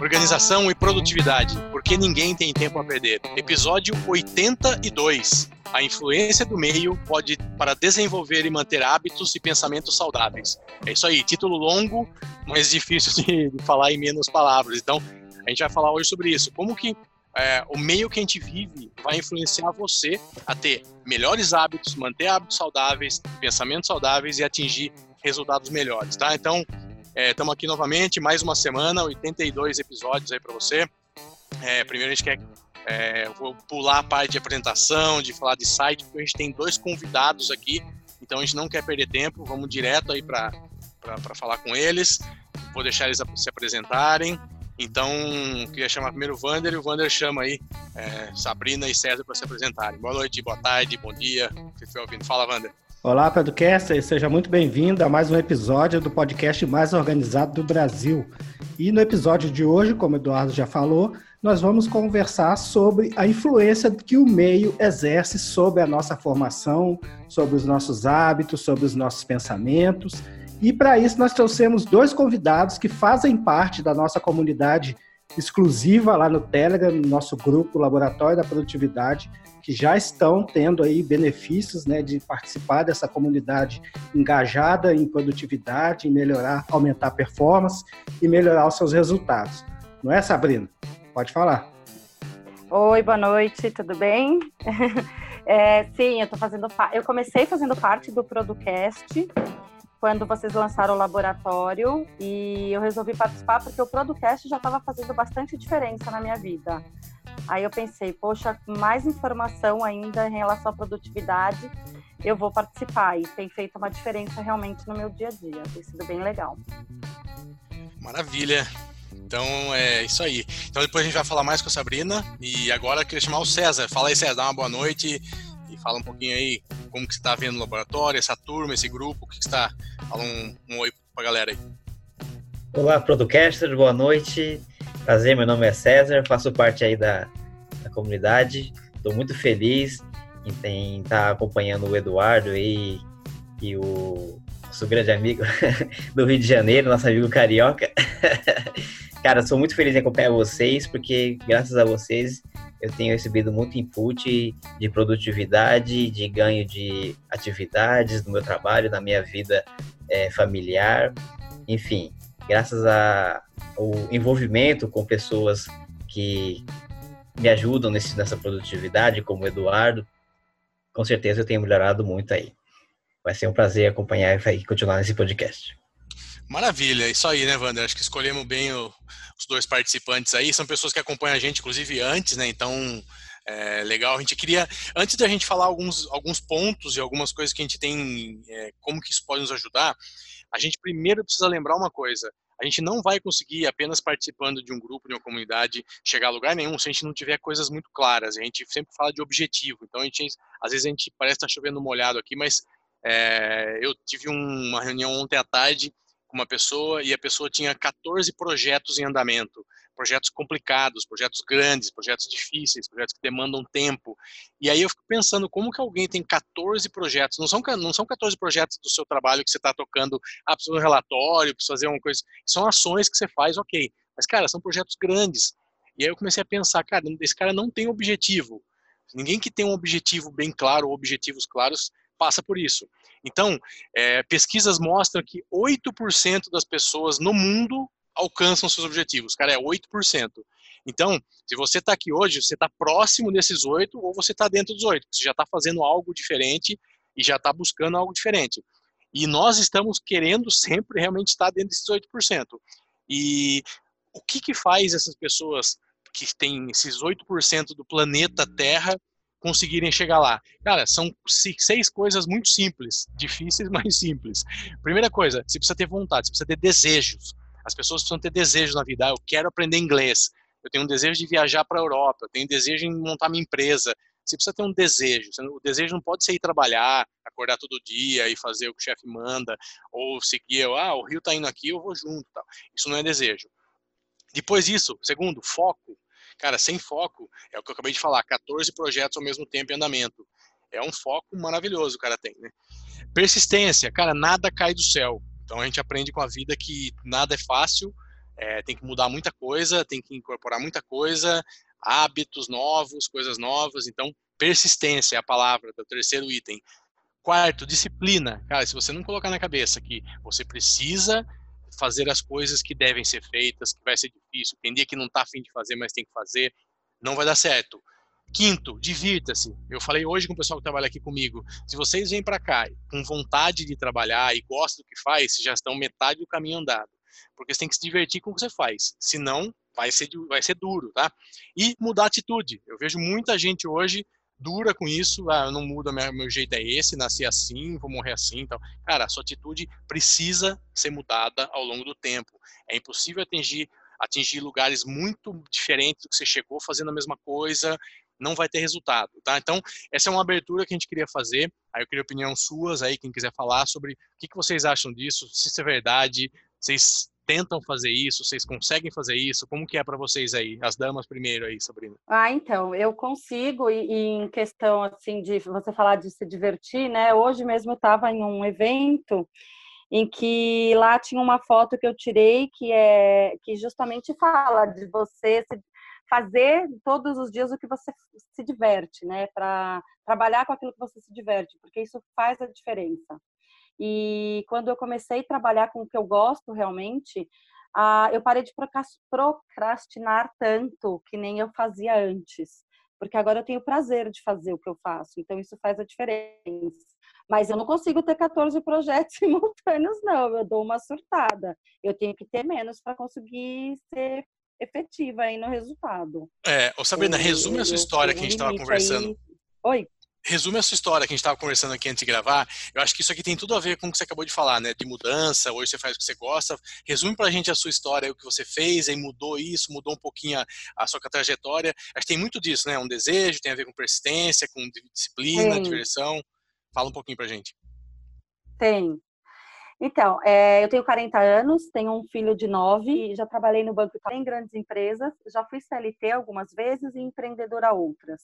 Organização e produtividade, porque ninguém tem tempo a perder. Episódio 82. A influência do meio pode para desenvolver e manter hábitos e pensamentos saudáveis. É isso aí, título longo, mas difícil de, de falar em menos palavras. Então, a gente vai falar hoje sobre isso. Como que é, o meio que a gente vive vai influenciar você a ter melhores hábitos, manter hábitos saudáveis, pensamentos saudáveis e atingir resultados melhores, tá? Então, Estamos é, aqui novamente, mais uma semana, 82 episódios aí para você. É, primeiro a gente quer é, vou pular a parte de apresentação, de falar de site, porque a gente tem dois convidados aqui, então a gente não quer perder tempo, vamos direto aí para falar com eles. Vou deixar eles se apresentarem. Então, queria chamar primeiro o Vander e o Vander chama aí é, Sabrina e César para se apresentarem. Boa noite, boa tarde, bom dia. Você foi ouvindo? Fala, Vander. Olá, Pedrocaster, seja muito bem-vindo a mais um episódio do podcast mais organizado do Brasil. E no episódio de hoje, como o Eduardo já falou, nós vamos conversar sobre a influência que o meio exerce sobre a nossa formação, sobre os nossos hábitos, sobre os nossos pensamentos. E para isso nós trouxemos dois convidados que fazem parte da nossa comunidade exclusiva lá no Telegram, no nosso grupo Laboratório da Produtividade, que já estão tendo aí benefícios né, de participar dessa comunidade engajada em produtividade, em melhorar, aumentar a performance e melhorar os seus resultados. Não é, Sabrina? Pode falar. Oi, boa noite, tudo bem? É, sim, eu tô fazendo. Eu comecei fazendo parte do Producast quando vocês lançaram o laboratório e eu resolvi participar porque o Producast já estava fazendo bastante diferença na minha vida. Aí eu pensei, poxa, mais informação ainda em relação à produtividade, eu vou participar e tem feito uma diferença realmente no meu dia a dia. Tem sido bem legal. Maravilha. Então é isso aí. Então depois a gente vai falar mais com a Sabrina e agora eu queria chamar o César. Fala aí, César, dá uma boa noite e fala um pouquinho aí como que você está vendo o laboratório, essa turma, esse grupo, o que, que está. Fala um, um oi para a galera aí. Olá, Producasters, boa noite. Prazer, meu nome é César, faço parte aí da, da comunidade. Estou muito feliz em estar tá acompanhando o Eduardo e, e o nosso grande amigo do Rio de Janeiro, nosso amigo carioca. Cara, sou muito feliz em acompanhar vocês, porque graças a vocês eu tenho recebido muito input de produtividade, de ganho de atividades no meu trabalho, na minha vida é, familiar, enfim, graças ao envolvimento com pessoas que me ajudam nesse, nessa produtividade, como o Eduardo, com certeza eu tenho melhorado muito aí. Vai ser um prazer acompanhar e continuar nesse podcast. Maravilha, isso aí, né, Wander? Acho que escolhemos bem o, os dois participantes aí. São pessoas que acompanham a gente, inclusive, antes, né? Então, é, legal. A gente queria, antes da gente falar alguns, alguns pontos e algumas coisas que a gente tem, é, como que isso pode nos ajudar, a gente primeiro precisa lembrar uma coisa. A gente não vai conseguir, apenas participando de um grupo, de uma comunidade, chegar a lugar nenhum se a gente não tiver coisas muito claras. A gente sempre fala de objetivo. Então, a gente, às vezes a gente parece estar tá chovendo molhado aqui, mas é, eu tive uma reunião ontem à tarde com uma pessoa e a pessoa tinha 14 projetos em andamento, projetos complicados, projetos grandes, projetos difíceis, projetos que demandam tempo. E aí eu fico pensando como que alguém tem 14 projetos, não são, não são 14 projetos do seu trabalho que você está tocando, ah, precisa um relatório, precisa fazer uma coisa, são ações que você faz, ok. Mas, cara, são projetos grandes. E aí eu comecei a pensar, cara, esse cara não tem objetivo. Ninguém que tem um objetivo bem claro, objetivos claros, passa por isso. Então, é, pesquisas mostram que 8% das pessoas no mundo alcançam seus objetivos. Cara, é 8%. Então, se você está aqui hoje, você está próximo desses 8 ou você está dentro dos 8. Você já está fazendo algo diferente e já está buscando algo diferente. E nós estamos querendo sempre realmente estar dentro desses 8%. E o que, que faz essas pessoas que têm esses 8% do planeta Terra conseguirem chegar lá? Cara, são seis coisas muito simples, difíceis, mas simples. Primeira coisa, você precisa ter vontade, você precisa ter desejos. As pessoas precisam ter desejos na vida. Ah, eu quero aprender inglês, eu tenho um desejo de viajar para a Europa, eu tenho um desejo em montar minha empresa. Você precisa ter um desejo. O desejo não pode ser ir trabalhar, acordar todo dia e fazer o que o chefe manda, ou seguir, ah, o rio tá indo aqui, eu vou junto, tal. Isso não é desejo. Depois disso, segundo, foco. Cara, sem foco, é o que eu acabei de falar, 14 projetos ao mesmo tempo em andamento. É um foco maravilhoso o cara tem, né? Persistência, cara, nada cai do céu. Então a gente aprende com a vida que nada é fácil, é, tem que mudar muita coisa, tem que incorporar muita coisa, hábitos novos, coisas novas. Então, persistência é a palavra do terceiro item. Quarto, disciplina. Cara, se você não colocar na cabeça que você precisa fazer as coisas que devem ser feitas, que vai ser difícil, tem dia que não está afim de fazer, mas tem que fazer, não vai dar certo. Quinto, divirta-se. Eu falei hoje com o pessoal que trabalha aqui comigo. Se vocês vêm para cá com vontade de trabalhar e gostam do que faz, já estão metade do caminho andado. Porque você tem que se divertir com o que você faz. Senão, vai ser, vai ser duro, tá? E mudar a atitude. Eu vejo muita gente hoje dura com isso, ah, eu não mudo, meu, jeito é esse, nasci assim, vou morrer assim, então, cara, a sua atitude precisa ser mudada ao longo do tempo. É impossível atingir atingir lugares muito diferentes do que você chegou fazendo a mesma coisa, não vai ter resultado, tá? Então, essa é uma abertura que a gente queria fazer. Aí eu queria opinião suas aí, quem quiser falar sobre o que, que vocês acham disso, se isso é verdade, vocês tentam fazer isso, vocês conseguem fazer isso, como que é para vocês aí? As damas primeiro aí, Sabrina. Ah, então, eu consigo, e, e em questão, assim, de você falar de se divertir, né? Hoje mesmo eu estava em um evento em que lá tinha uma foto que eu tirei que é que justamente fala de você se fazer todos os dias o que você se diverte, né? Para trabalhar com aquilo que você se diverte, porque isso faz a diferença. E quando eu comecei a trabalhar com o que eu gosto realmente, ah, eu parei de procrastinar tanto que nem eu fazia antes, porque agora eu tenho prazer de fazer o que eu faço, então isso faz a diferença. Mas eu não consigo ter 14 projetos simultâneos, não. Eu dou uma surtada. Eu tenho que ter menos para conseguir ser efetiva aí no resultado. É, ô Sabrina, resume eu, a sua história que a gente estava conversando. Aí... Oi. Resume a sua história que a gente estava conversando aqui antes de gravar. Eu acho que isso aqui tem tudo a ver com o que você acabou de falar, né? De mudança, hoje você faz o que você gosta. Resume pra gente a sua história, o que você fez, aí mudou isso, mudou um pouquinho a, a sua trajetória. Acho que tem muito disso, né? Um desejo, tem a ver com persistência, com disciplina, Sim. diversão. Fala um pouquinho pra gente. Tem. Então, é, eu tenho 40 anos, tenho um filho de 9, já trabalhei no banco em grandes empresas, já fui CLT algumas vezes e empreendedora outras.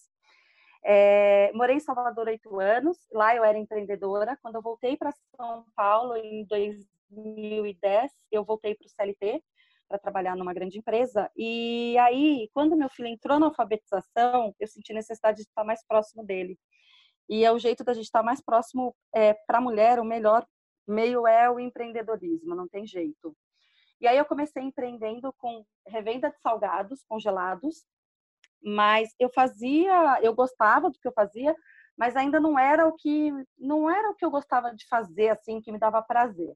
É, morei em Salvador oito anos, lá eu era empreendedora. Quando eu voltei para São Paulo em 2010, eu voltei para o CLT para trabalhar numa grande empresa. E aí, quando meu filho entrou na alfabetização, eu senti necessidade de estar mais próximo dele. E é o jeito da gente estar mais próximo é, para a mulher, o melhor meio é o empreendedorismo, não tem jeito. E aí eu comecei empreendendo com revenda de salgados congelados, mas eu fazia, eu gostava do que eu fazia, mas ainda não era o que não era o que eu gostava de fazer assim, que me dava prazer.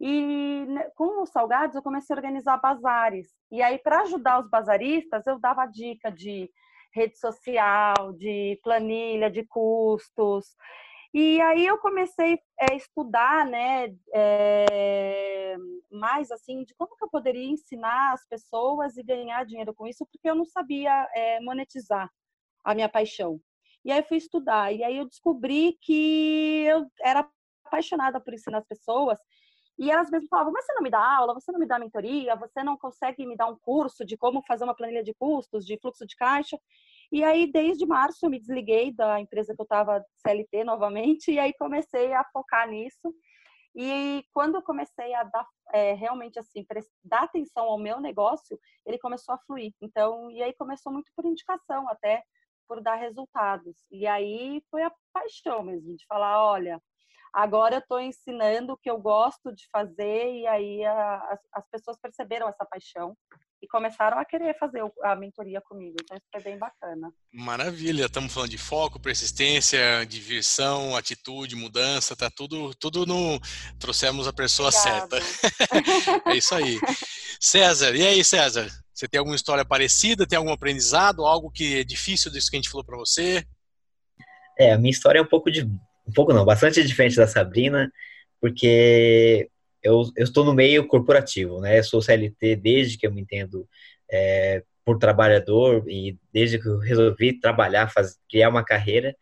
E né, com os salgados eu comecei a organizar bazares. E aí para ajudar os bazaristas, eu dava dica de rede social, de planilha de custos. E aí eu comecei a estudar, né, é, mais assim, de como que eu poderia ensinar as pessoas e ganhar dinheiro com isso, porque eu não sabia é, monetizar a minha paixão. E aí fui estudar, e aí eu descobri que eu era apaixonada por ensinar as pessoas, e elas mesmas falavam, mas você não me dá aula, você não me dá mentoria, você não consegue me dar um curso de como fazer uma planilha de custos, de fluxo de caixa. E aí, desde março, eu me desliguei da empresa que eu estava CLT novamente, e aí comecei a focar nisso. E quando eu comecei a dar é, realmente assim, dar atenção ao meu negócio, ele começou a fluir. Então, e aí começou muito por indicação, até por dar resultados. E aí foi a paixão mesmo de falar, olha, agora eu estou ensinando o que eu gosto de fazer e aí a, as, as pessoas perceberam essa paixão e começaram a querer fazer a mentoria comigo. Então isso foi bem bacana. Maravilha, estamos falando de foco, persistência, diversão, atitude, mudança, tá tudo, tudo no. Trouxemos a pessoa Obrigada. certa. é isso aí. César, e aí, César? Você tem alguma história parecida? Tem algum aprendizado? Algo que é difícil disso que a gente falou para você? É, a minha história é um pouco de. Um pouco não, bastante diferente da Sabrina, porque eu, eu estou no meio corporativo, né? Eu sou CLT desde que eu me entendo é, por trabalhador e desde que eu resolvi trabalhar, fazer, criar uma carreira.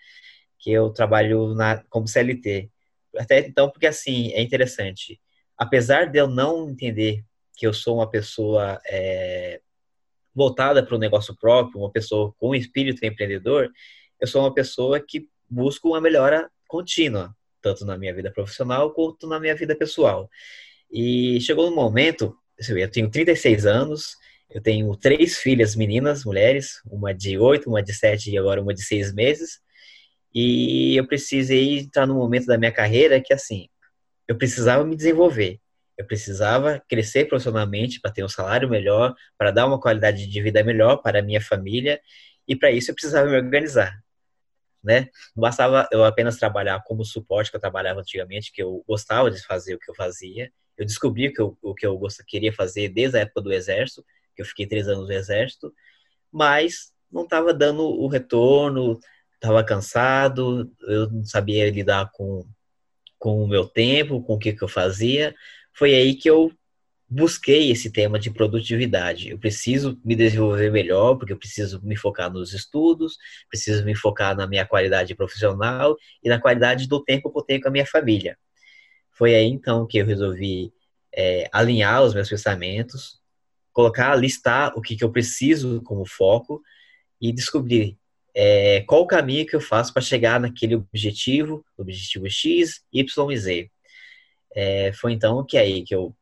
que eu trabalho na, como CLT. Até então, porque assim, é interessante. Apesar de eu não entender que eu sou uma pessoa é, voltada para o negócio próprio, uma pessoa com espírito empreendedor, eu sou uma pessoa que busca uma melhora contínua, tanto na minha vida profissional quanto na minha vida pessoal. E chegou um momento, eu tenho 36 anos, eu tenho três filhas meninas, mulheres, uma de oito, uma de sete e agora uma de seis meses. E eu precisei entrar num momento da minha carreira que, assim, eu precisava me desenvolver. Eu precisava crescer profissionalmente para ter um salário melhor, para dar uma qualidade de vida melhor para a minha família. E para isso eu precisava me organizar. Né? Não bastava eu apenas trabalhar como suporte que eu trabalhava antigamente, que eu gostava de fazer o que eu fazia. Eu descobri que eu, o que eu queria fazer desde a época do exército, que eu fiquei três anos no exército, mas não estava dando o retorno, estava cansado, eu não sabia lidar com, com o meu tempo, com o que, que eu fazia. Foi aí que eu busquei esse tema de produtividade. Eu preciso me desenvolver melhor, porque eu preciso me focar nos estudos, preciso me focar na minha qualidade profissional e na qualidade do tempo que eu tenho com a minha família. Foi aí então que eu resolvi é, alinhar os meus pensamentos, colocar, listar o que, que eu preciso como foco e descobrir é, qual o caminho que eu faço para chegar naquele objetivo, objetivo X, Y e Z. É, foi então que aí que eu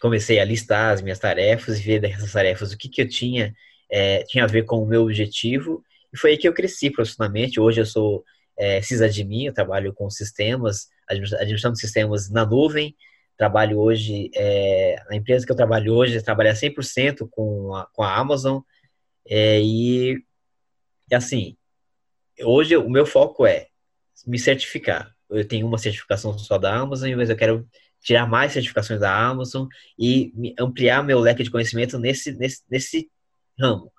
comecei a listar as minhas tarefas e ver dessas tarefas o que, que eu tinha, é, tinha a ver com o meu objetivo. E foi aí que eu cresci profissionalmente. Hoje eu sou é, sysadmin, eu trabalho com sistemas, administrando sistemas na nuvem. Trabalho hoje, é, a empresa que eu trabalho hoje trabalha 100% com a, com a Amazon. É, e assim, hoje o meu foco é me certificar. Eu tenho uma certificação só da Amazon, mas eu quero tirar mais certificações da Amazon e ampliar meu leque de conhecimento nesse, nesse, nesse ramo.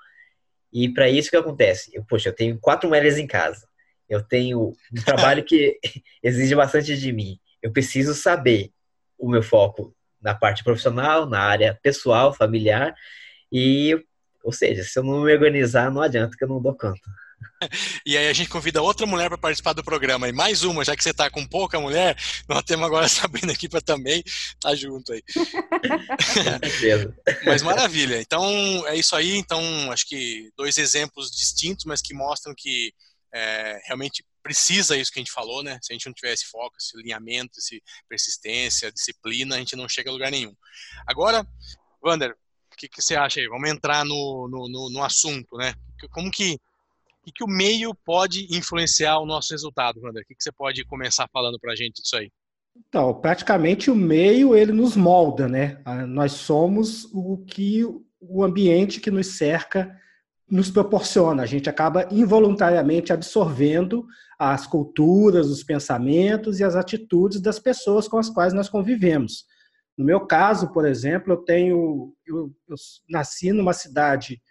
E para isso o que acontece? Eu, poxa, eu tenho quatro mulheres em casa. Eu tenho um trabalho que exige bastante de mim. Eu preciso saber o meu foco na parte profissional, na área pessoal, familiar. E ou seja, se eu não me organizar, não adianta que eu não dou conta. E aí a gente convida outra mulher para participar do programa. E mais uma, já que você está com pouca mulher, nós temos agora a Sabrina aqui para também estar tá junto aí. mas maravilha. Então é isso aí. Então acho que dois exemplos distintos, mas que mostram que é, realmente precisa isso que a gente falou, né? Se a gente não tiver esse foco, esse alinhamento, esse persistência, disciplina, a gente não chega a lugar nenhum. Agora, Wander, que, que você acha aí? Vamos entrar no, no, no, no assunto, né? Como que, que, que o meio pode influenciar o nosso resultado, Wander? O que, que você pode começar falando para a gente disso aí? Então, praticamente o meio ele nos molda, né? Ah, nós somos o que o ambiente que nos cerca nos proporciona. A gente acaba involuntariamente absorvendo as culturas, os pensamentos e as atitudes das pessoas com as quais nós convivemos. No meu caso, por exemplo, eu tenho, eu, eu nasci numa cidade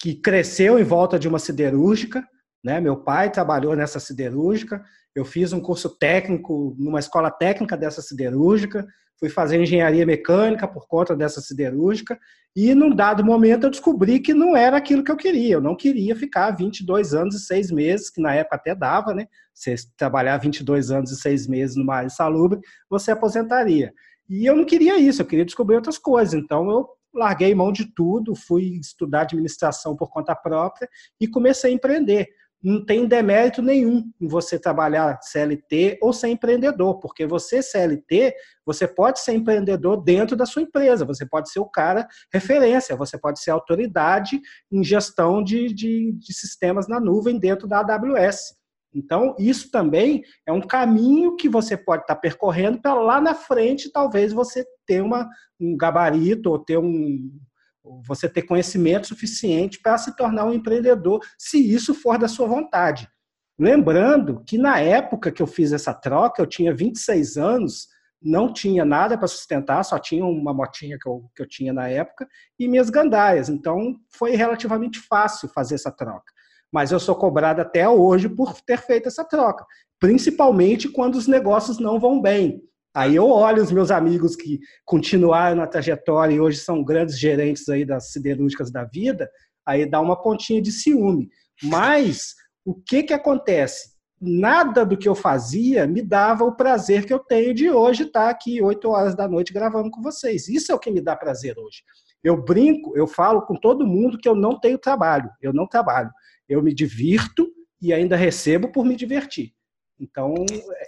que, cresceu em volta de uma siderúrgica, né? Meu pai trabalhou nessa siderúrgica. Eu fiz um curso técnico numa escola técnica dessa siderúrgica. Fui fazer engenharia mecânica por conta dessa siderúrgica. E num dado momento eu descobri que não era aquilo que eu queria. Eu não queria ficar 22 anos e 6 meses, que na época até dava, né? Você trabalhar 22 anos e 6 meses numa área salubre, você aposentaria. E eu não queria isso, eu queria descobrir outras coisas. Então eu larguei mão de tudo, fui estudar administração por conta própria e comecei a empreender. Não tem demérito nenhum em você trabalhar CLT ou ser empreendedor, porque você, CLT, você pode ser empreendedor dentro da sua empresa, você pode ser o cara referência, você pode ser autoridade em gestão de, de, de sistemas na nuvem dentro da AWS. Então, isso também é um caminho que você pode estar percorrendo para lá na frente, talvez você ter uma, um gabarito ou ter um você ter conhecimento suficiente para se tornar um empreendedor, se isso for da sua vontade. Lembrando que na época que eu fiz essa troca, eu tinha 26 anos, não tinha nada para sustentar, só tinha uma motinha que eu, que eu tinha na época e minhas gandaias. Então, foi relativamente fácil fazer essa troca mas eu sou cobrado até hoje por ter feito essa troca, principalmente quando os negócios não vão bem. Aí eu olho os meus amigos que continuaram na trajetória e hoje são grandes gerentes aí das siderúrgicas da vida, aí dá uma pontinha de ciúme. Mas o que que acontece? nada do que eu fazia me dava o prazer que eu tenho de hoje estar aqui 8 horas da noite gravando com vocês. Isso é o que me dá prazer hoje. Eu brinco, eu falo com todo mundo que eu não tenho trabalho. Eu não trabalho. Eu me divirto e ainda recebo por me divertir. Então,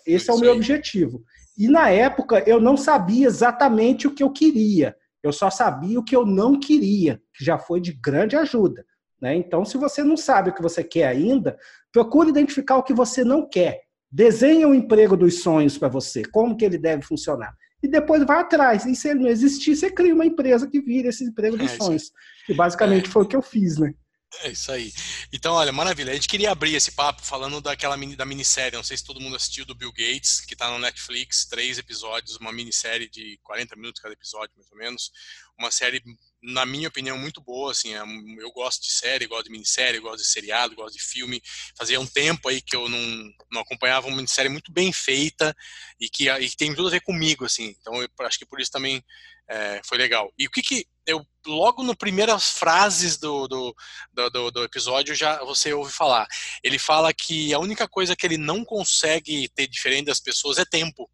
esse é o meu objetivo. E na época eu não sabia exatamente o que eu queria. Eu só sabia o que eu não queria, que já foi de grande ajuda. Né? Então, se você não sabe o que você quer ainda, procure identificar o que você não quer. Desenhe o um emprego dos sonhos para você, como que ele deve funcionar. E depois vai atrás. E se ele não existir, você cria uma empresa que vira esse emprego dos é, sonhos. Que basicamente é. foi o que eu fiz, né? É isso aí. Então, olha, maravilha. A gente queria abrir esse papo falando daquela mini, da minissérie. Não sei se todo mundo assistiu do Bill Gates, que está no Netflix, três episódios, uma minissérie de 40 minutos cada episódio, mais ou menos. Uma série na minha opinião, muito boa. Assim, é eu gosto de série, gosto de minissérie, gosto de seriado, gosto de filme. Fazia um tempo aí que eu não, não acompanhava uma minissérie muito bem feita e que, e que tem tudo a ver comigo, assim. Então, eu acho que por isso também é, foi legal. E o que que eu logo no primeiras frases do, do, do, do, episódio já você ouve falar. Ele fala que a única coisa que ele não consegue ter diferente das pessoas é tempo.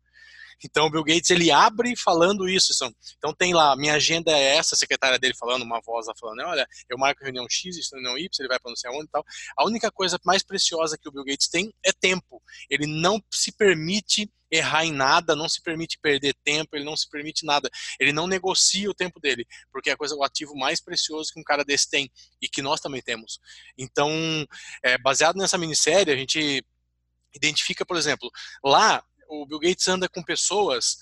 Então o Bill Gates ele abre falando isso. Então tem lá, minha agenda é essa, a secretária dele falando, uma voz lá falando, olha, eu marco reunião X, reunião Y, ele vai para não sei e tal. A única coisa mais preciosa que o Bill Gates tem é tempo. Ele não se permite errar em nada, não se permite perder tempo, ele não se permite nada. Ele não negocia o tempo dele, porque é a coisa, o ativo mais precioso que um cara desse tem e que nós também temos. Então, é, baseado nessa minissérie, a gente identifica, por exemplo, lá o Bill Gates anda com pessoas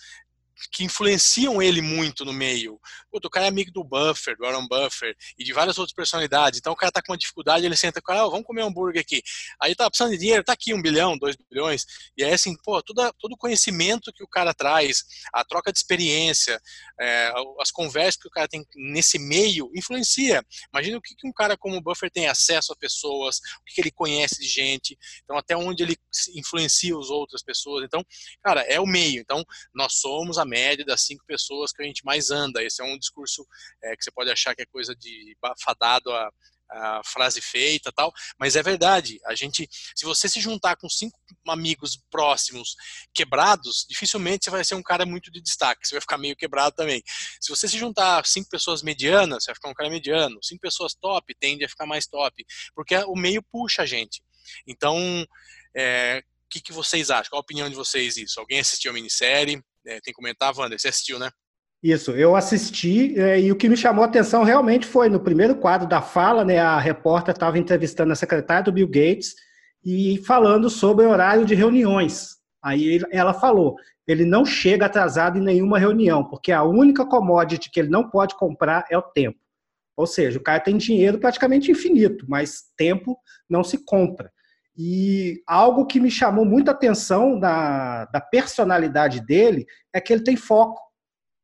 que influenciam ele muito no meio. o cara é amigo do Buffer, do Aaron Buffer, e de várias outras personalidades. Então o cara tá com uma dificuldade, ele senta com o cara, oh, vamos comer um hambúrguer aqui. Aí tá precisando de dinheiro, tá aqui um bilhão, dois bilhões. E aí assim, pô, todo, todo o conhecimento que o cara traz, a troca de experiência, é, as conversas que o cara tem nesse meio, influencia. Imagina o que, que um cara como o Buffer tem acesso a pessoas, o que, que ele conhece de gente, então até onde ele influencia as outras pessoas. Então, cara, é o meio. Então, nós somos a média das cinco pessoas que a gente mais anda. Esse é um discurso é, que você pode achar que é coisa de fadado a, a frase feita tal, mas é verdade. A gente, se você se juntar com cinco amigos próximos quebrados, dificilmente você vai ser um cara muito de destaque. Você vai ficar meio quebrado também. Se você se juntar cinco pessoas medianas, você vai ficar um cara mediano. Cinco pessoas top tende a ficar mais top, porque o meio puxa a gente. Então, é, o que, que vocês acham? Qual a opinião de vocês isso? Alguém assistiu a minissérie? É, tem que comentar, Wander, você assistiu, né? Isso, eu assisti é, e o que me chamou a atenção realmente foi no primeiro quadro da fala, né, a repórter estava entrevistando a secretária do Bill Gates e falando sobre o horário de reuniões. Aí ela falou, ele não chega atrasado em nenhuma reunião, porque a única commodity que ele não pode comprar é o tempo. Ou seja, o cara tem dinheiro praticamente infinito, mas tempo não se compra. E algo que me chamou muita atenção da, da personalidade dele é que ele tem foco.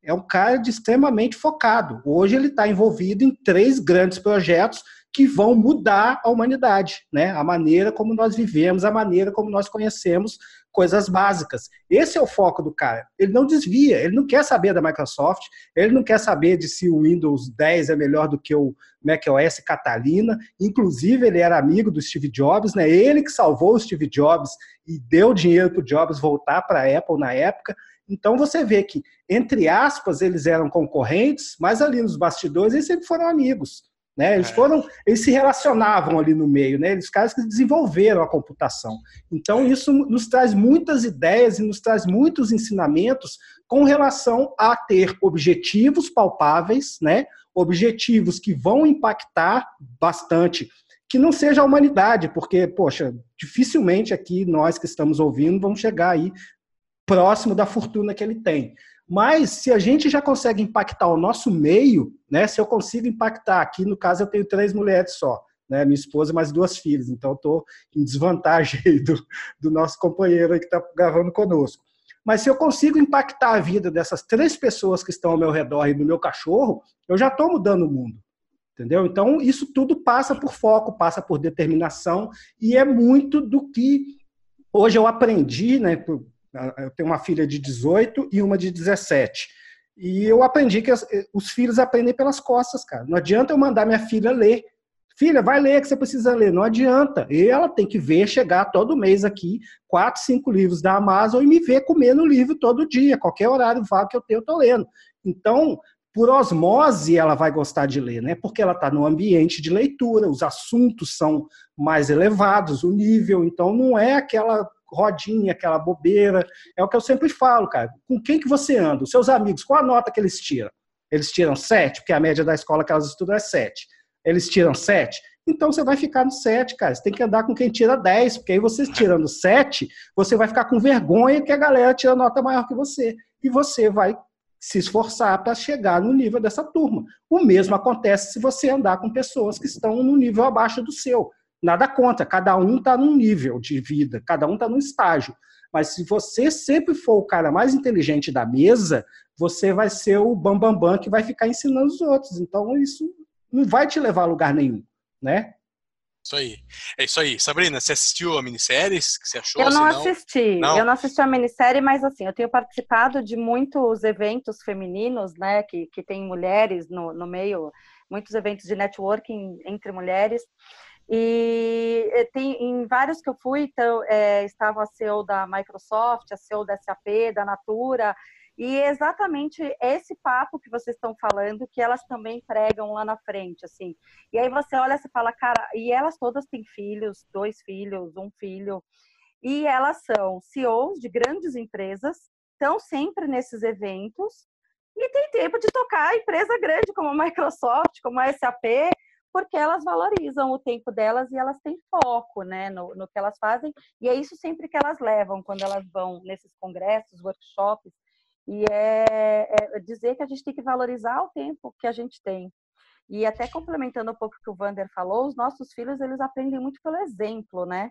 É um cara extremamente focado. Hoje ele está envolvido em três grandes projetos que vão mudar a humanidade, né? A maneira como nós vivemos, a maneira como nós conhecemos coisas básicas. Esse é o foco do cara. Ele não desvia, ele não quer saber da Microsoft, ele não quer saber de se o Windows 10 é melhor do que o macOS Catalina. Inclusive, ele era amigo do Steve Jobs, né? Ele que salvou o Steve Jobs e deu dinheiro para o Jobs voltar para a Apple na época. Então você vê que, entre aspas, eles eram concorrentes, mas ali nos bastidores eles sempre foram amigos. Né? Eles é. foram, eles se relacionavam ali no meio, né? Eles caras que desenvolveram a computação. Então isso nos traz muitas ideias e nos traz muitos ensinamentos com relação a ter objetivos palpáveis, né? Objetivos que vão impactar bastante, que não seja a humanidade, porque poxa, dificilmente aqui nós que estamos ouvindo vamos chegar aí próximo da fortuna que ele tem. Mas se a gente já consegue impactar o nosso meio, né? Se eu consigo impactar aqui, no caso eu tenho três mulheres só, né? Minha esposa e mais duas filhas, então eu estou em desvantagem do, do nosso companheiro que está gravando conosco. Mas se eu consigo impactar a vida dessas três pessoas que estão ao meu redor e do meu cachorro, eu já estou mudando o mundo. Entendeu? Então, isso tudo passa por foco, passa por determinação, e é muito do que hoje eu aprendi, né, eu tenho uma filha de 18 e uma de 17. E eu aprendi que as, os filhos aprendem pelas costas, cara. Não adianta eu mandar minha filha ler. Filha, vai ler que você precisa ler. Não adianta. E ela tem que ver chegar todo mês aqui, quatro, cinco livros da Amazon e me ver comendo livro todo dia. Qualquer horário vago que eu tenho, eu tô lendo. Então, por osmose, ela vai gostar de ler, né? Porque ela está no ambiente de leitura, os assuntos são mais elevados, o nível, então não é aquela rodinha, aquela bobeira. É o que eu sempre falo, cara. Com quem que você anda? Os seus amigos, qual a nota que eles tiram? Eles tiram sete, porque a média da escola que elas estudam é sete eles tiram 7, então você vai ficar no 7, cara. Você tem que andar com quem tira 10, porque aí você tirando 7, você vai ficar com vergonha que a galera tira nota maior que você. E você vai se esforçar para chegar no nível dessa turma. O mesmo acontece se você andar com pessoas que estão no nível abaixo do seu. Nada contra, cada um está num nível de vida, cada um está num estágio. Mas se você sempre for o cara mais inteligente da mesa, você vai ser o bambambam bam, bam que vai ficar ensinando os outros. Então, isso não vai te levar a lugar nenhum, né? Isso aí. É isso aí. Sabrina, você assistiu a minissérie? que você achou? Eu não, não? assisti. Não? Eu não assisti a minissérie, mas assim, eu tenho participado de muitos eventos femininos, né? Que, que tem mulheres no, no meio, muitos eventos de networking entre mulheres. E tem em vários que eu fui, então, é, estava a CEO da Microsoft, a CEO da SAP, da Natura, e é exatamente esse papo que vocês estão falando que elas também pregam lá na frente, assim. E aí você olha e fala, cara, e elas todas têm filhos, dois filhos, um filho, e elas são CEOs de grandes empresas, estão sempre nesses eventos e tem tempo de tocar a empresa grande como a Microsoft, como a SAP, porque elas valorizam o tempo delas e elas têm foco né, no, no que elas fazem, e é isso sempre que elas levam quando elas vão nesses congressos, workshops, e é, é, dizer que a gente tem que valorizar o tempo que a gente tem. E até complementando um pouco o que o Vander falou, os nossos filhos, eles aprendem muito pelo exemplo, né?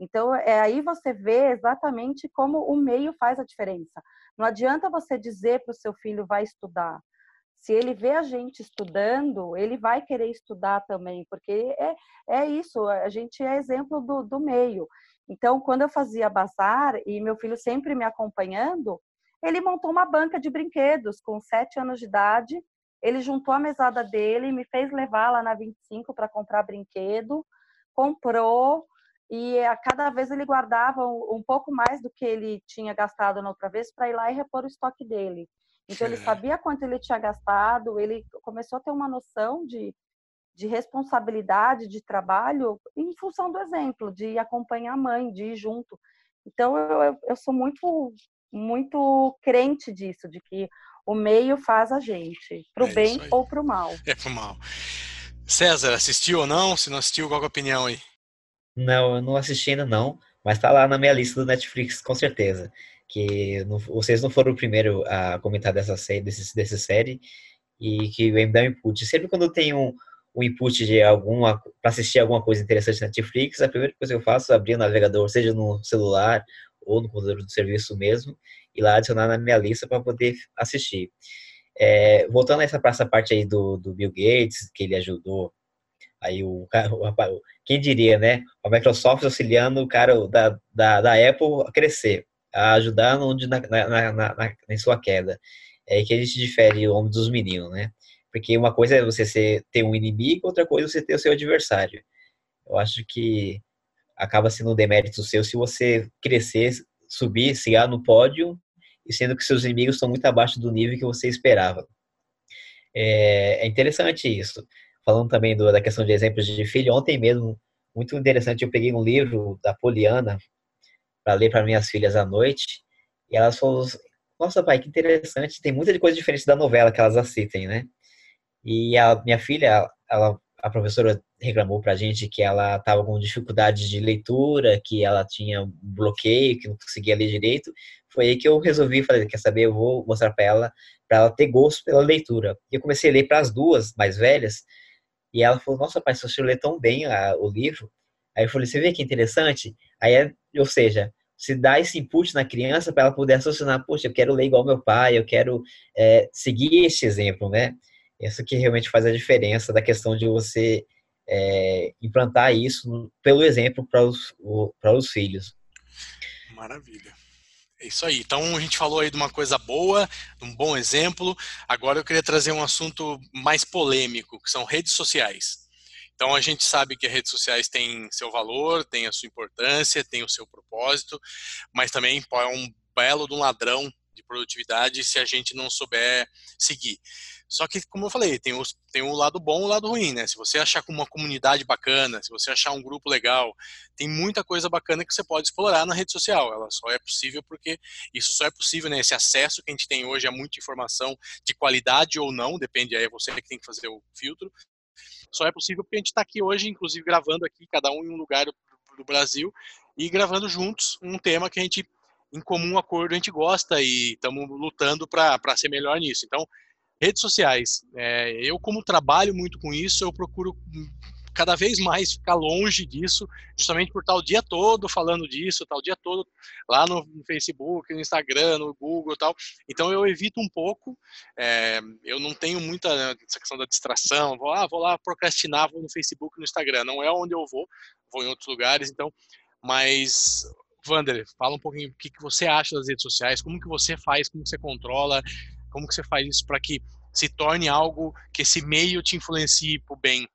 Então, é aí você vê exatamente como o meio faz a diferença. Não adianta você dizer para o seu filho vai estudar. Se ele vê a gente estudando, ele vai querer estudar também, porque é, é isso, a gente é exemplo do, do meio. Então, quando eu fazia bazar e meu filho sempre me acompanhando, ele montou uma banca de brinquedos com sete anos de idade. Ele juntou a mesada dele, me fez levar lá na 25 para comprar brinquedo, comprou e a cada vez ele guardava um pouco mais do que ele tinha gastado na outra vez para ir lá e repor o estoque dele. Então ele sabia quanto ele tinha gastado, ele começou a ter uma noção de, de responsabilidade, de trabalho, em função do exemplo, de acompanhar a mãe, de ir junto. Então eu, eu, sou muito muito crente disso, de que o meio faz a gente, pro é bem ou pro mal. É pro mal. César, assistiu ou não? Se não assistiu, qual é a opinião aí? Não, eu não assisti ainda não, mas tá lá na minha lista do Netflix, com certeza. Que não, vocês não foram o primeiro a comentar dessa série, desse, dessa série, e que me dá um input. Sempre quando eu tenho um, um input de alguma para assistir alguma coisa interessante na Netflix, a primeira coisa que eu faço é abrir o navegador, seja no celular ou no computador do serviço mesmo, e lá adicionar na minha lista para poder assistir. É, voltando a essa, essa parte aí do, do Bill Gates, que ele ajudou, aí o, o, quem diria, né? A Microsoft auxiliando o cara da, da, da Apple a crescer, a ajudar onde na, na, na, em sua queda. É que a gente difere o homem dos meninos, né? Porque uma coisa é você ser, ter um inimigo, outra coisa é você ter o seu adversário. Eu acho que acaba sendo um demérito seu se você crescer, subir, chegar no pódio, e sendo que seus inimigos estão muito abaixo do nível que você esperava. É, é interessante isso. Falando também do, da questão de exemplos de filho, ontem mesmo, muito interessante, eu peguei um livro da Poliana para ler para minhas filhas à noite, e elas falaram, nossa pai, que interessante, tem muita coisa diferente da novela que elas assistem, né? E a minha filha, ela a professora reclamou para a gente que ela estava com dificuldade de leitura, que ela tinha um bloqueio, que não conseguia ler direito. Foi aí que eu resolvi fazer, quer saber, eu vou mostrar para ela, para ela ter gosto pela leitura. E eu comecei a ler para as duas mais velhas, e ela falou: "Nossa, pai, você lê tão bem a, o livro". Aí eu falei: "Você vê que interessante?". Aí, é, ou seja, se dá esse input na criança para ela poder associar, poxa, eu quero ler igual meu pai, eu quero é, seguir este exemplo, né? Isso que realmente faz a diferença da questão de você é, implantar isso pelo exemplo para os, os filhos. Maravilha. É isso aí. Então a gente falou aí de uma coisa boa, de um bom exemplo. Agora eu queria trazer um assunto mais polêmico, que são redes sociais. Então a gente sabe que as redes sociais têm seu valor, têm a sua importância, têm o seu propósito, mas também é um belo de um ladrão de produtividade se a gente não souber seguir. Só que, como eu falei, tem, os, tem o lado bom e o lado ruim, né? Se você achar uma comunidade bacana, se você achar um grupo legal, tem muita coisa bacana que você pode explorar na rede social. Ela só é possível porque isso só é possível, né? Esse acesso que a gente tem hoje a muita informação de qualidade ou não, depende aí, é você que tem que fazer o filtro. Só é possível porque a gente está aqui hoje, inclusive gravando aqui, cada um em um lugar do, Brasil, e gravando juntos um tema que a gente em comum acordo a gente gosta e estamos lutando para ser melhor nisso. Então, redes sociais. É, eu, como trabalho muito com isso, eu procuro cada vez mais ficar longe disso, justamente por estar o dia todo falando disso, o dia todo lá no, Facebook, no Instagram, no Google tal. Então eu evito um pouco, é, eu não tenho muita essa questão da distração, vou, ah, vou lá procrastinar, vou no Facebook, no Instagram, não é onde eu vou, vou em outros lugares, então, mas Wander, fala um pouquinho o que, que você acha das redes sociais, como que você faz, como que você controla, como que você faz isso para que se torne algo que esse meio te influencie para o bem?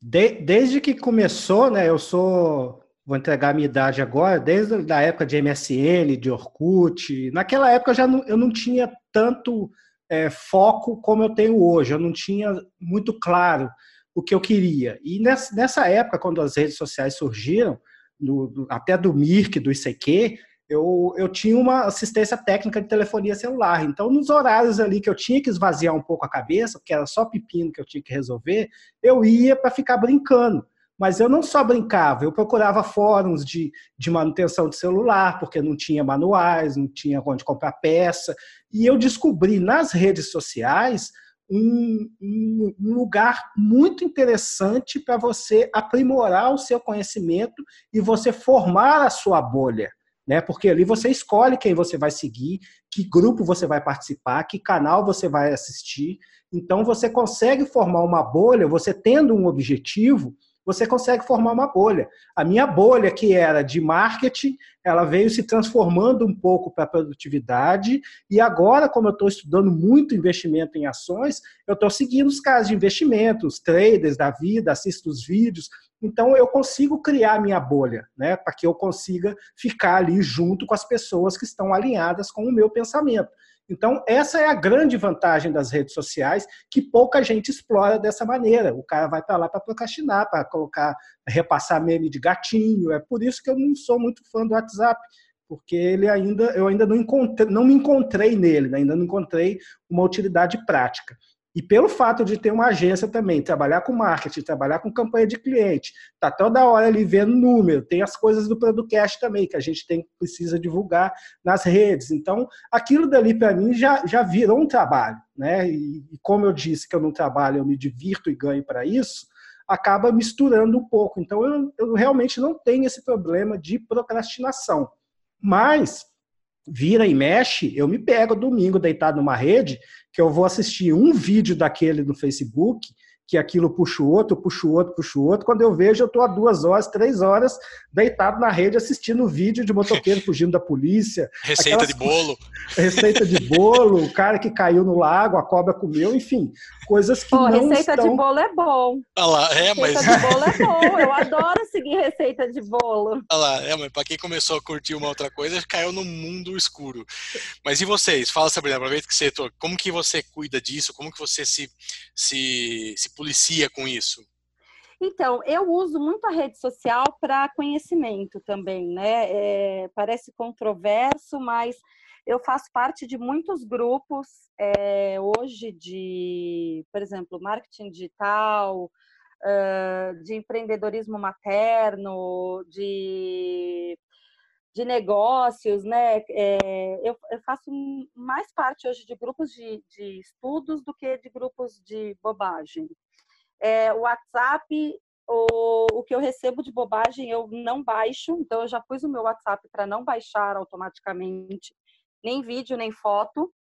De, desde que começou, né? Eu sou, vou entregar a minha idade agora, desde a época de MSN, de Orkut. Naquela época eu já não, eu não tinha tanto é, foco como eu tenho hoje. Eu não tinha muito claro o que eu queria. E nessa, nessa época, quando as redes sociais surgiram, no, do, até do Mirk, do ICQ, eu, eu tinha uma assistência técnica de telefonia celular. Então, nos horários ali que eu tinha que esvaziar um pouco a cabeça, porque era só pepino que eu tinha que resolver, eu ia para ficar brincando. Mas eu não só brincava, eu procurava fóruns de, de manutenção de celular, porque não tinha manuais, não tinha onde comprar peça. E eu descobri nas redes sociais um, um, um lugar muito interessante para você aprimorar o seu conhecimento e você formar a sua bolha né? Porque ali você escolhe quem você vai seguir, que grupo você vai participar, que canal você vai assistir. Então você consegue formar uma bolha, você tendo um objetivo, você consegue formar uma bolha. A minha bolha, que era de marketing, ela veio se transformando um pouco para produtividade, e agora, como eu estou estudando muito investimento em ações, eu estou seguindo os casos de investimento, os traders da vida, assisto os vídeos, então eu consigo criar minha bolha, né, para que eu consiga ficar ali junto com as pessoas que estão alinhadas com o meu pensamento. Então, essa é a grande vantagem das redes sociais, que pouca gente explora dessa maneira. O cara vai para lá para procrastinar, para colocar, repassar meme de gatinho. É por isso que eu não sou muito fã do WhatsApp, porque ele ainda, eu ainda não, encontrei, não me encontrei nele, né? ainda não encontrei uma utilidade prática. E pelo fato de ter uma agência também, trabalhar com marketing, trabalhar com campanha de cliente, tá toda hora ali vendo número, tem as coisas do Producast também, que a gente tem precisa divulgar nas redes. Então, aquilo dali para mim já, já virou um trabalho, né? E, e como eu disse que eu não trabalho, eu me divirto e ganho para isso, acaba misturando um pouco. Então, eu, eu realmente não tenho esse problema de procrastinação. Mas vira e mexe, eu me pego domingo deitado numa rede, que eu vou assistir um vídeo daquele no Facebook que aquilo puxa o outro, puxa o outro, puxa o outro. Quando eu vejo, eu estou há duas horas, três horas deitado na rede assistindo vídeo de motoqueiro fugindo da polícia. Receita de bolo. Receita de bolo, o cara que caiu no lago, a cobra comeu, enfim. Coisas que Pô, não receita estão... de bolo é bom. Ah lá, é, mas... Receita de bolo é bom, eu adoro seguir receita de bolo. Ah lá, é, mas para quem começou a curtir uma outra coisa, caiu no mundo escuro. Mas e vocês? Fala, Sabrina, aproveita que você... Como que você cuida disso? Como que você se, se, se policia com isso? Então, eu uso muito a rede social para conhecimento também, né? É, parece controverso, mas eu faço parte de muitos grupos é, hoje de, por exemplo, marketing digital, uh, de empreendedorismo materno, de de negócios, né? É, eu, eu, faço mais parte hoje de grupos de, de, estudos do que de grupos de bobagem. É, WhatsApp, o, o que eu recebo de bobagem eu não baixo, então eu já pus o meu WhatsApp para não baixar automaticamente nem vídeo nem foto.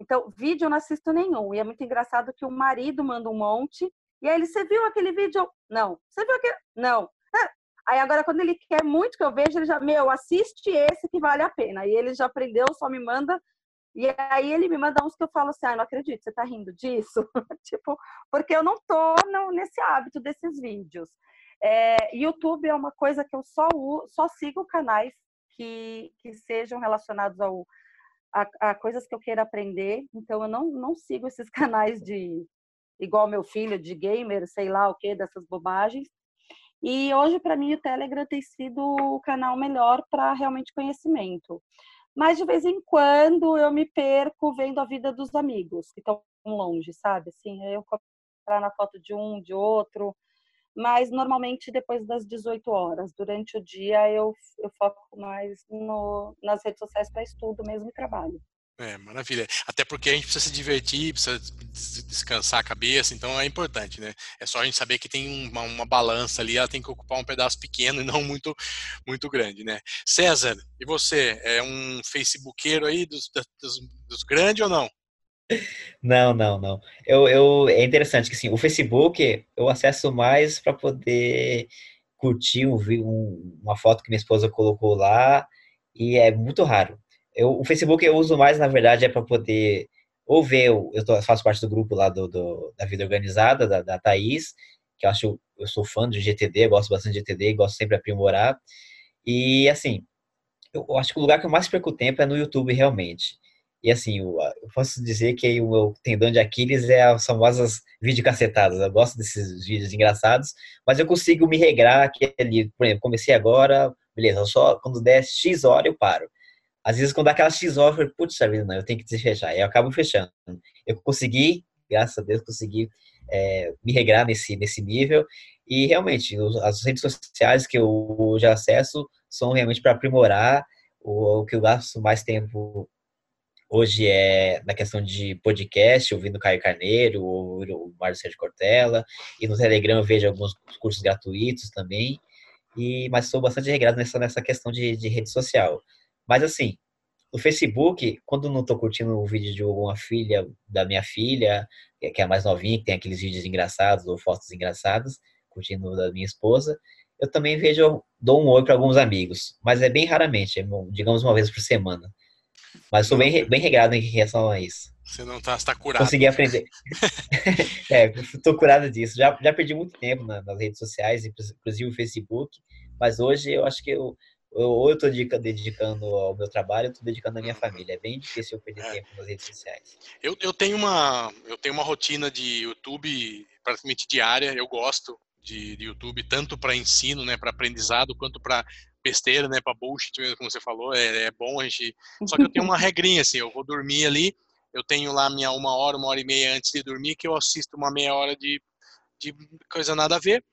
Então, vídeo eu não assisto nenhum. E é muito engraçado que o marido manda um monte. E aí ele, você viu aquele vídeo? Não. Você viu aquele? Não. Aí agora, quando ele quer muito que eu veja, ele já, meu, assiste esse que vale a pena. E ele já aprendeu, só me manda E aí ele me manda uns que eu falo assim, ah, não acredito, você tá rindo disso? tipo, porque eu não tô no, nesse hábito desses vídeos. É, YouTube é uma coisa que eu só, só sigo canais que, que sejam relacionados ao, a, a, coisas que eu queira aprender. Então, eu não, não sigo esses canais de igual meu filho, de gamer, sei lá o que, dessas bobagens. E hoje, para mim, o Telegram tem sido o canal melhor para realmente conhecimento. Mas de vez em quando eu me perco vendo a vida dos amigos que estão longe, sabe? Assim, eu comprar na foto de um, de outro. Mas normalmente depois das 18 horas. Durante o dia eu, eu foco mais no, nas redes sociais para estudo mesmo e trabalho. É, maravilha. Até porque a gente precisa se divertir, precisa descansar a cabeça, então é importante, né? É só a gente saber que tem uma, uma balança ali, ela tem que ocupar um pedaço pequeno e não muito, muito grande, né? César, e você? É um facebookeiro aí dos, dos, dos grandes ou não? Não, não, não. Eu, eu, é interessante que assim, o Facebook eu acesso mais para poder curtir um, um, uma foto que minha esposa colocou lá e é muito raro. Eu, o Facebook eu uso mais, na verdade, é para poder ou ver, eu tô, faço parte do grupo lá do, do, da vida organizada, da, da Thaís, que eu acho, eu sou fã de GTD, gosto bastante de GTD, gosto sempre de aprimorar. E, assim, eu, eu acho que o lugar que eu mais perco tempo é no YouTube, realmente. E, assim, eu, eu posso dizer que o meu tendão de Aquiles é as famosas videocacetadas. Eu gosto desses vídeos engraçados, mas eu consigo me regrar aqui ali. Por exemplo, comecei agora, beleza, só quando der X hora eu paro. Às vezes, quando dá aquela X off, eu putz, vida, não, eu tenho que desfechar. Eu acabo fechando. Eu consegui, graças a Deus, consegui é, me regrar nesse, nesse nível. E realmente, as redes sociais que eu já acesso são realmente para aprimorar. O, o, que eu gasto mais tempo hoje é na questão de podcast, ouvindo Caio Carneiro, ou o Mário Sérgio Cortella. E no Telegram eu vejo alguns cursos gratuitos também. E, mas sou bastante regrado nessa, nessa questão de, de rede social. Mas assim, no Facebook, quando não tô curtindo o vídeo de alguma filha da minha filha, que é a mais novinha, que tem aqueles vídeos engraçados ou fotos engraçadas, curtindo da minha esposa, eu também vejo, dou um oi para alguns amigos, mas é bem raramente, é, digamos uma vez por semana. Mas sou bem, bem regrado em relação a isso. Você não tá, tá curado. Consegui aprender. é, tô curado disso. Já, já perdi muito tempo na, nas redes sociais, inclusive o Facebook, mas hoje eu acho que eu ou eu estou dedicando ao meu trabalho, eu estou dedicando à minha uhum. família. É bem difícil eu perder é. tempo nas redes sociais. Eu, eu, tenho uma, eu tenho uma rotina de YouTube praticamente diária. Eu gosto de, de YouTube, tanto para ensino, né, para aprendizado, quanto para besteira, né, para bullshit mesmo, como você falou. É, é bom a gente. Só que eu tenho uma regrinha, assim, eu vou dormir ali, eu tenho lá minha uma hora, uma hora e meia antes de dormir, que eu assisto uma meia hora de, de coisa nada a ver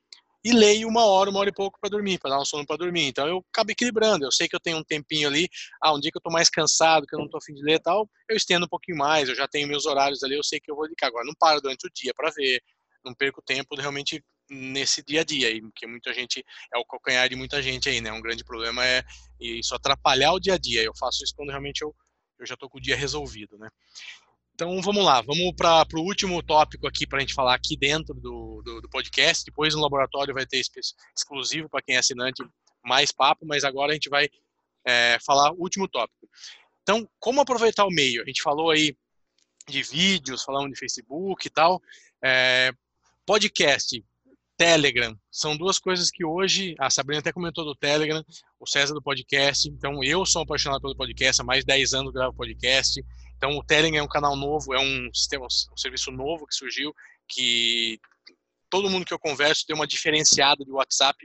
e leio uma hora, uma hora e pouco para dormir, para dar um sono para dormir. Então eu acabo equilibrando. Eu sei que eu tenho um tempinho ali, ah, um dia que eu estou mais cansado, que eu não estou afim de ler e tal, eu estendo um pouquinho mais, eu já tenho meus horários ali, eu sei que eu vou dedicar. Agora não paro durante o dia para ver, não perco tempo realmente nesse dia a dia, aí, porque muita gente, é o calcanhar de muita gente aí, né? Um grande problema é isso atrapalhar o dia a dia. Eu faço isso quando realmente eu, eu já estou com o dia resolvido, né? Então vamos lá, vamos para o último tópico aqui para a gente falar aqui dentro do, do, do, podcast. Depois no laboratório vai ter exclusivo para quem é assinante mais papo, mas agora a gente vai é, falar o último tópico. Então, como aproveitar o meio? A gente falou aí de vídeos, falamos de Facebook e tal. É, podcast, Telegram, são duas coisas que hoje, a Sabrina até comentou do Telegram, o César do podcast, então eu sou apaixonado pelo podcast, há mais de 10 anos gravo podcast, então, o Telegram é um canal novo, é um sistema, um serviço novo que surgiu, que todo mundo que eu converso tem uma diferenciada de WhatsApp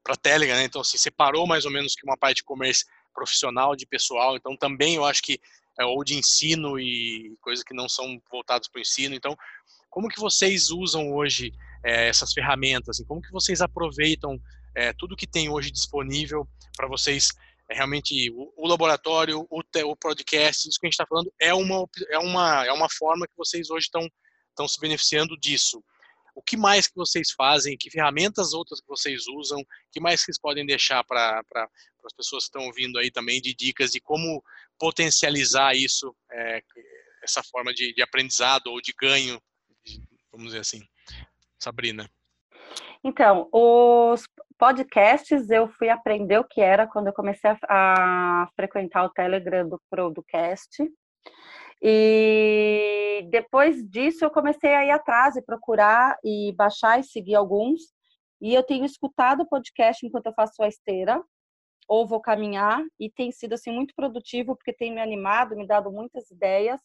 para Telegram, né? Então, assim, separou mais ou menos que uma parte de comércio profissional, de pessoal. Então, também eu acho que é, ou de ensino e coisas que não são voltadas para o ensino. Então, como que vocês usam hoje é, essas ferramentas? Assim, como que vocês aproveitam é, tudo que tem hoje disponível para vocês é realmente o, o laboratório, o, o podcast, isso que a gente está falando é uma, é, uma, é uma forma que vocês hoje estão estão se beneficiando disso. O que mais que vocês fazem? Que ferramentas outras que vocês usam? que mais que vocês podem deixar para as pessoas que estão ouvindo aí também de dicas de como potencializar isso, é, essa forma de, de aprendizado ou de ganho, vamos dizer assim. Sabrina. Então, os, podcasts eu fui aprender o que era quando eu comecei a, a frequentar o Telegram do Producast. E depois disso eu comecei a ir atrás e procurar e baixar e seguir alguns. E eu tenho escutado podcast enquanto eu faço a esteira ou vou caminhar e tem sido assim muito produtivo porque tem me animado, me dado muitas ideias.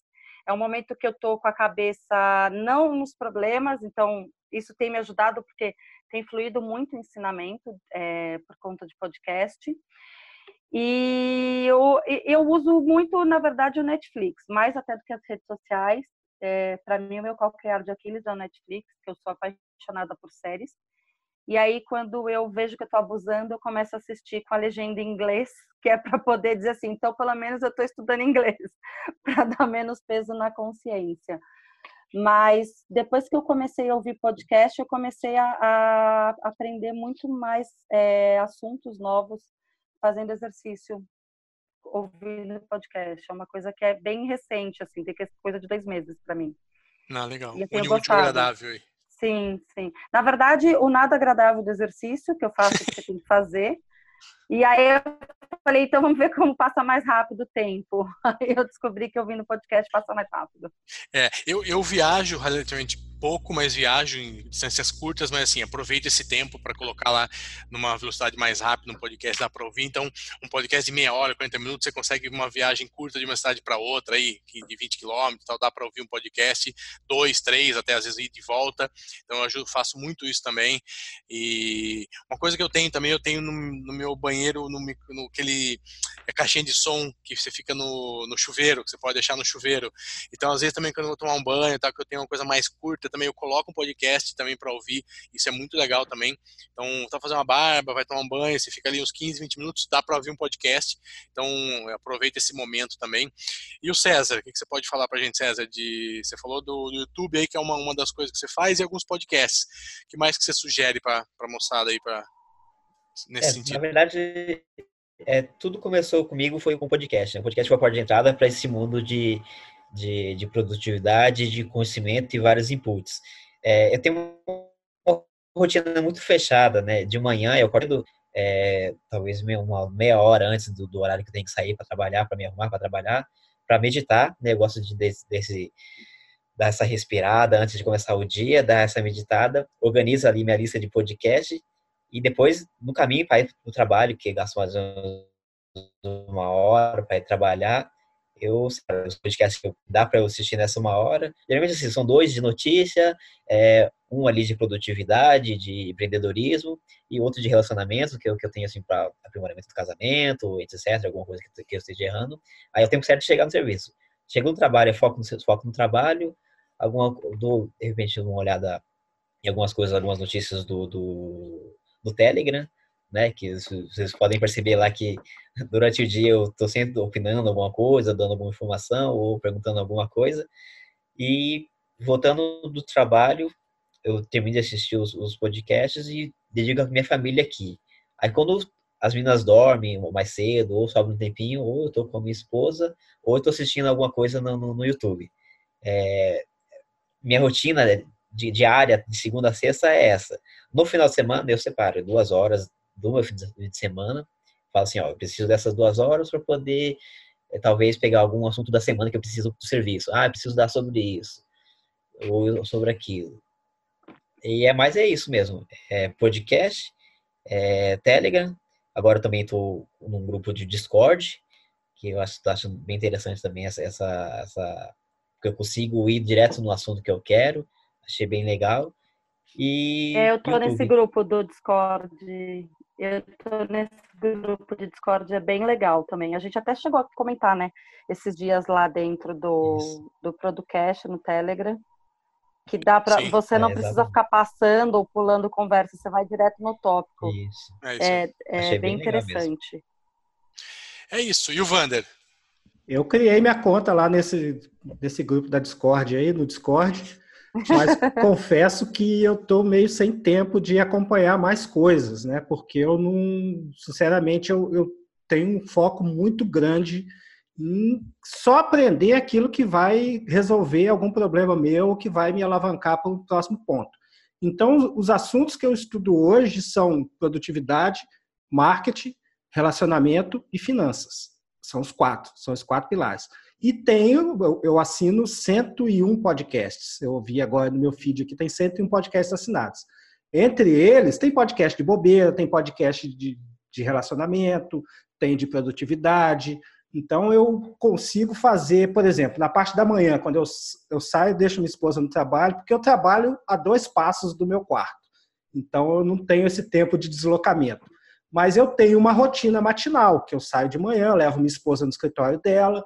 É um momento que eu tô com a cabeça não nos problemas, então isso tem me ajudado porque tem fluído muito ensinamento é, por conta de podcast. E eu, eu uso muito, na verdade, o Netflix, mais até do que as redes sociais. É, para mim, o meu calcanhar de Aquiles é o Netflix, que eu sou apaixonada por séries. E aí, quando eu vejo que eu estou abusando, eu começo a assistir com a legenda em inglês, que é para poder dizer assim, então pelo menos eu estou estudando inglês, para dar menos peso na consciência. Mas depois que eu comecei a ouvir podcast, eu comecei a, a aprender muito mais é, assuntos novos fazendo exercício, ouvindo podcast. É uma coisa que é bem recente, assim, tem que ser coisa de dois meses para mim. Ah, legal. E, assim, útil agradável aí. Sim, sim. Na verdade, o nada agradável do exercício, que eu faço que você tem que fazer, e aí eu falei, então vamos ver como passa mais rápido o tempo. Aí eu descobri que ouvindo podcast passa mais rápido. É, eu, eu viajo relativamente pouco, mas viajo em distâncias curtas, mas assim, aproveito esse tempo para colocar lá numa velocidade mais rápida, um podcast dá para ouvir. Então, um podcast de meia hora, 40 minutos, você consegue uma viagem curta de uma cidade para outra, aí, de 20 quilômetros, tal, dá para ouvir um podcast, dois, três, até às vezes ir de volta. Então, eu ajudo, faço muito isso também. E uma coisa que eu tenho também, eu tenho no, no meu banheiro, no, no aquele é caixinha de som que você fica no, no chuveiro, que você pode deixar no chuveiro. Então, às vezes também quando eu vou tomar um banho, tal, que eu tenho uma coisa mais curta, também eu coloco um podcast também para ouvir, isso é muito legal também. Então, tá fazendo uma barba, vai tomar um banho, você fica ali uns 15, 20 minutos, dá para ouvir um podcast. Então, aproveita esse momento também. E o César, o que, você pode falar para a gente, César? De, você falou do, do, YouTube aí, que é uma, uma das coisas que você faz, e alguns podcasts. O que mais que você sugere para a moçada aí, para nesse é, sentido? Na verdade, é, tudo começou comigo foi com o podcast. Né? O podcast foi a porta de entrada para esse mundo de de, de produtividade, de conhecimento e vários inputs. É, eu tenho uma rotina muito fechada, né? De manhã eu acordo é, talvez uma meia hora antes do, do, horário que eu tenho que sair para trabalhar, para me arrumar para trabalhar, para meditar. Né? Gosto de, desse, desse, dar essa respirada antes de começar o dia, dar essa meditada, organizo ali minha lista de podcast e depois no caminho para ir para o trabalho, que gasto mais uma hora para ir trabalhar, eu, os podcasts que dá para eu assistir nessa uma hora, geralmente assim, são dois de notícia, é, um ali de produtividade, de empreendedorismo, e outro de relacionamento, que eu, que eu tenho assim para aprimoramento do casamento, etc, alguma coisa que, que eu esteja errando. Aí eu tenho certo de chegar no serviço. Chego no trabalho, é foco no, foco no trabalho, alguma, dou, de repente, uma olhada em algumas coisas, algumas notícias do, do, do Telegram, né? Que vocês podem perceber lá que durante o dia eu estou sempre opinando alguma coisa, dando alguma informação ou perguntando alguma coisa. E voltando do trabalho, eu termino de assistir os, os podcasts e dedico a minha família aqui. Aí quando as meninas dormem mais cedo, ou sobra um tempinho, ou eu estou com a minha esposa, ou estou assistindo alguma coisa no, no, no YouTube. É, minha rotina de, diária, de segunda a sexta, é essa. No final de semana, eu separo duas horas do meu fim de semana. Falo assim, ó, eu preciso dessas duas horas para poder, é, talvez, pegar algum assunto da semana que eu preciso do serviço. Ah, eu preciso dar sobre isso, ou sobre aquilo. E é mais é isso mesmo. É podcast, é Telegram. Agora eu também estou num grupo de Discord, que eu acho, acho bem interessante também essa, essa, essa, porque eu consigo ir direto no assunto que eu quero. Achei bem legal. E é, eu tô YouTube. nesse grupo do Discord. Eu tô nesse grupo de Discord, é bem legal também. A gente até chegou a comentar, né, esses dias lá dentro do, do Producast no Telegram, que dá para você não é, precisa ficar passando ou pulando conversa, você vai direto no tópico. Isso. É, é, é bem, bem interessante. É isso. E o Vander? Eu criei minha conta lá nesse, nesse grupo da Discord aí, no Discord. Mas confesso que eu estou meio sem tempo de acompanhar mais coisas, né? Porque eu não, sinceramente, eu, eu tenho um foco muito grande em só aprender aquilo que vai resolver algum problema meu ou que vai me alavancar para o próximo ponto. Então, os assuntos que eu estudo hoje são produtividade, marketing, relacionamento e finanças. São os quatro, são os quatro pilares. E tenho, eu assino 101 podcasts. Eu vi agora no meu feed aqui, tem 101 podcasts assinados. Entre eles, tem podcast de bobeira, tem podcast de, de relacionamento, tem de produtividade. Então, eu consigo fazer, por exemplo, na parte da manhã, quando eu, eu saio, deixo minha esposa no trabalho, porque eu trabalho a dois passos do meu quarto. Então, eu não tenho esse tempo de deslocamento. Mas eu tenho uma rotina matinal, que eu saio de manhã, levo minha esposa no escritório dela,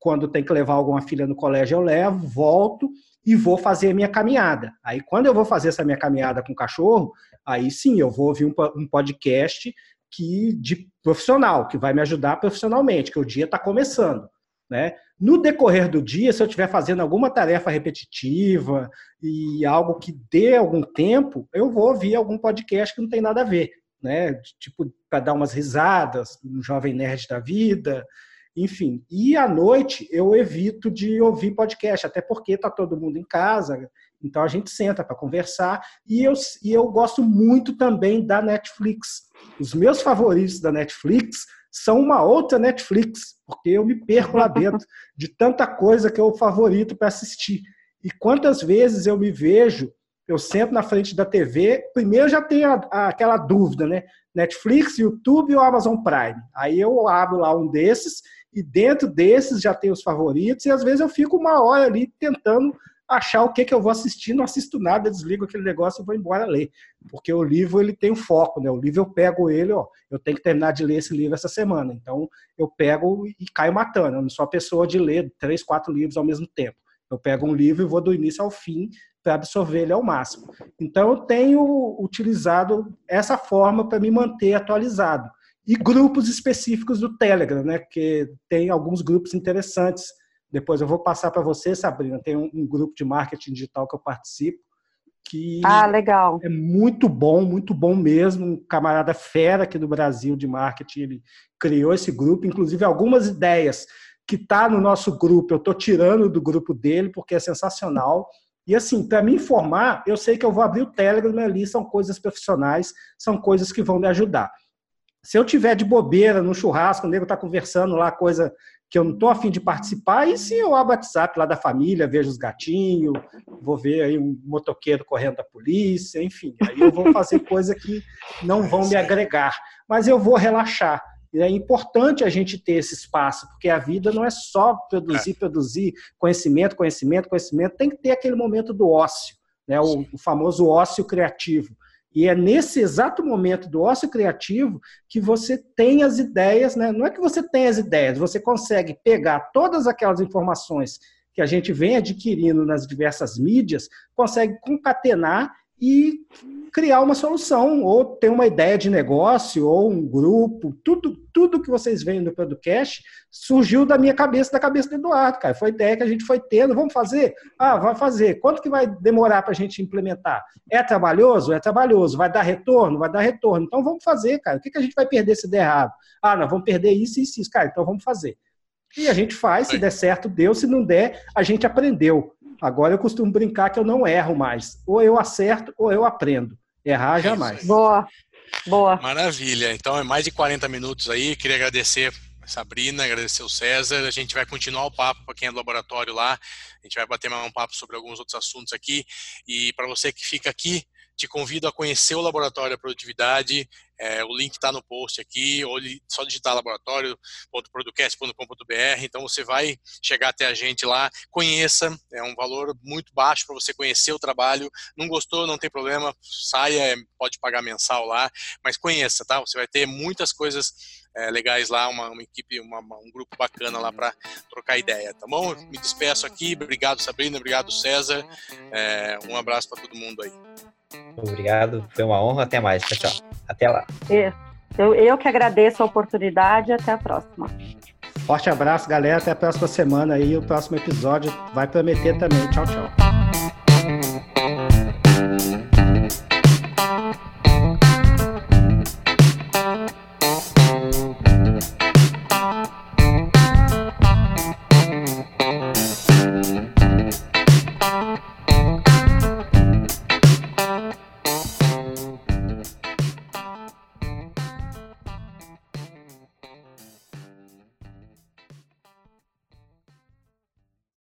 quando tem que levar alguma filha no colégio, eu levo, volto e vou fazer a minha caminhada. Aí, quando eu vou fazer essa minha caminhada com o cachorro, aí sim, eu vou ouvir um podcast que de profissional, que vai me ajudar profissionalmente, que o dia está começando. Né? No decorrer do dia, se eu estiver fazendo alguma tarefa repetitiva e algo que dê algum tempo, eu vou ouvir algum podcast que não tem nada a ver, né? Tipo, para dar umas risadas, um jovem nerd da vida, enfim. E à noite eu evito de ouvir podcast, até porque está todo mundo em casa, então a gente senta para conversar. E eu, e eu gosto muito também da Netflix. Os meus favoritos da Netflix são uma outra Netflix, porque eu me perco lá dentro de tanta coisa que eu favorito para assistir. E quantas vezes eu me vejo, eu sento na frente da TV, primeiro já tenho a, a, aquela dúvida, né? Netflix, YouTube ou Amazon Prime. Aí eu abro lá um desses e dentro desses já tem os favoritos, e às vezes eu fico uma hora ali tentando achar o que, que eu vou assistir, não assisto nada, desligo aquele negócio e vou embora ler. Porque o livro ele tem um foco, né? O livro eu pego ele, ó, eu tenho que terminar de ler esse livro essa semana. Então eu pego e caio matando. Eu não sou a pessoa de ler três, quatro livros ao mesmo tempo. Eu pego um livro e vou do início ao fim para absorver ele ao máximo. Então eu tenho utilizado essa forma para me manter atualizado e grupos específicos do Telegram, né? Que tem alguns grupos interessantes. Depois eu vou passar para você, Sabrina. Tem um, um, grupo de marketing digital que eu participo que ah, legal. é muito bom, muito bom mesmo. Um camarada fera aqui do Brasil de marketing, ele criou esse grupo, inclusive algumas ideias que tá no nosso grupo, eu estou tirando do grupo dele porque é sensacional. E assim, para me informar, eu sei que eu vou abrir o Telegram ali, são coisas profissionais, são coisas que vão me ajudar. Se eu tiver de bobeira no churrasco, o nego está conversando lá, coisa que eu não estou afim de participar, e se eu abro o WhatsApp lá da família, vejo os gatinhos, vou ver aí um motoqueiro correndo da polícia, enfim, aí eu vou fazer coisa que não vão me agregar, mas eu vou relaxar. E é importante a gente ter esse espaço, porque a vida não é só produzir, produzir conhecimento, conhecimento, conhecimento, tem que ter aquele momento do ócio, né? o, o famoso ócio criativo. E é nesse exato momento do ócio criativo que você tem as ideias, né? Não é que você tem as ideias, você consegue pegar todas aquelas informações que a gente vem adquirindo nas diversas mídias, consegue concatenar e criar uma solução, ou ter uma ideia de negócio, ou um grupo, tudo, tudo que vocês veem no podcast surgiu da minha cabeça, da cabeça do Eduardo, cara. Foi ideia que a gente foi tendo, vamos fazer? Ah, vai fazer. Quanto que vai demorar para a gente implementar? É trabalhoso? É trabalhoso. Vai dar retorno? Vai dar retorno. Então vamos fazer, cara. O que, que a gente vai perder se der errado? Ah, nós vamos perder isso e isso, cara. Então vamos fazer. E a gente faz, se der certo, deu, se não der, a gente aprendeu. Agora eu costumo brincar que eu não erro mais. Ou eu acerto ou eu aprendo. Errar jamais. Boa. Boa. Maravilha. Então é mais de 40 minutos aí. Queria agradecer a Sabrina, agradecer o César. A gente vai continuar o papo para quem é do laboratório lá. A gente vai bater mais um papo sobre alguns outros assuntos aqui. E para você que fica aqui, te convido a conhecer o Laboratório da Produtividade. É, o link está no post aqui, ou só digitar laboratório.producast.com.br. Então você vai chegar até a gente lá, conheça, é um valor muito baixo para você conhecer o trabalho. Não gostou, não tem problema, saia, pode pagar mensal lá, mas conheça, tá? Você vai ter muitas coisas é, legais lá, uma, uma equipe, uma, um grupo bacana lá para trocar ideia, tá bom? Me despeço aqui, obrigado Sabrina, obrigado César, é, um abraço para todo mundo aí. Obrigado, foi uma honra. Até mais. Tchau, tchau. Até lá. Eu, eu que agradeço a oportunidade. Até a próxima. Forte abraço, galera. Até a próxima semana aí. O próximo episódio vai prometer também. Tchau, tchau.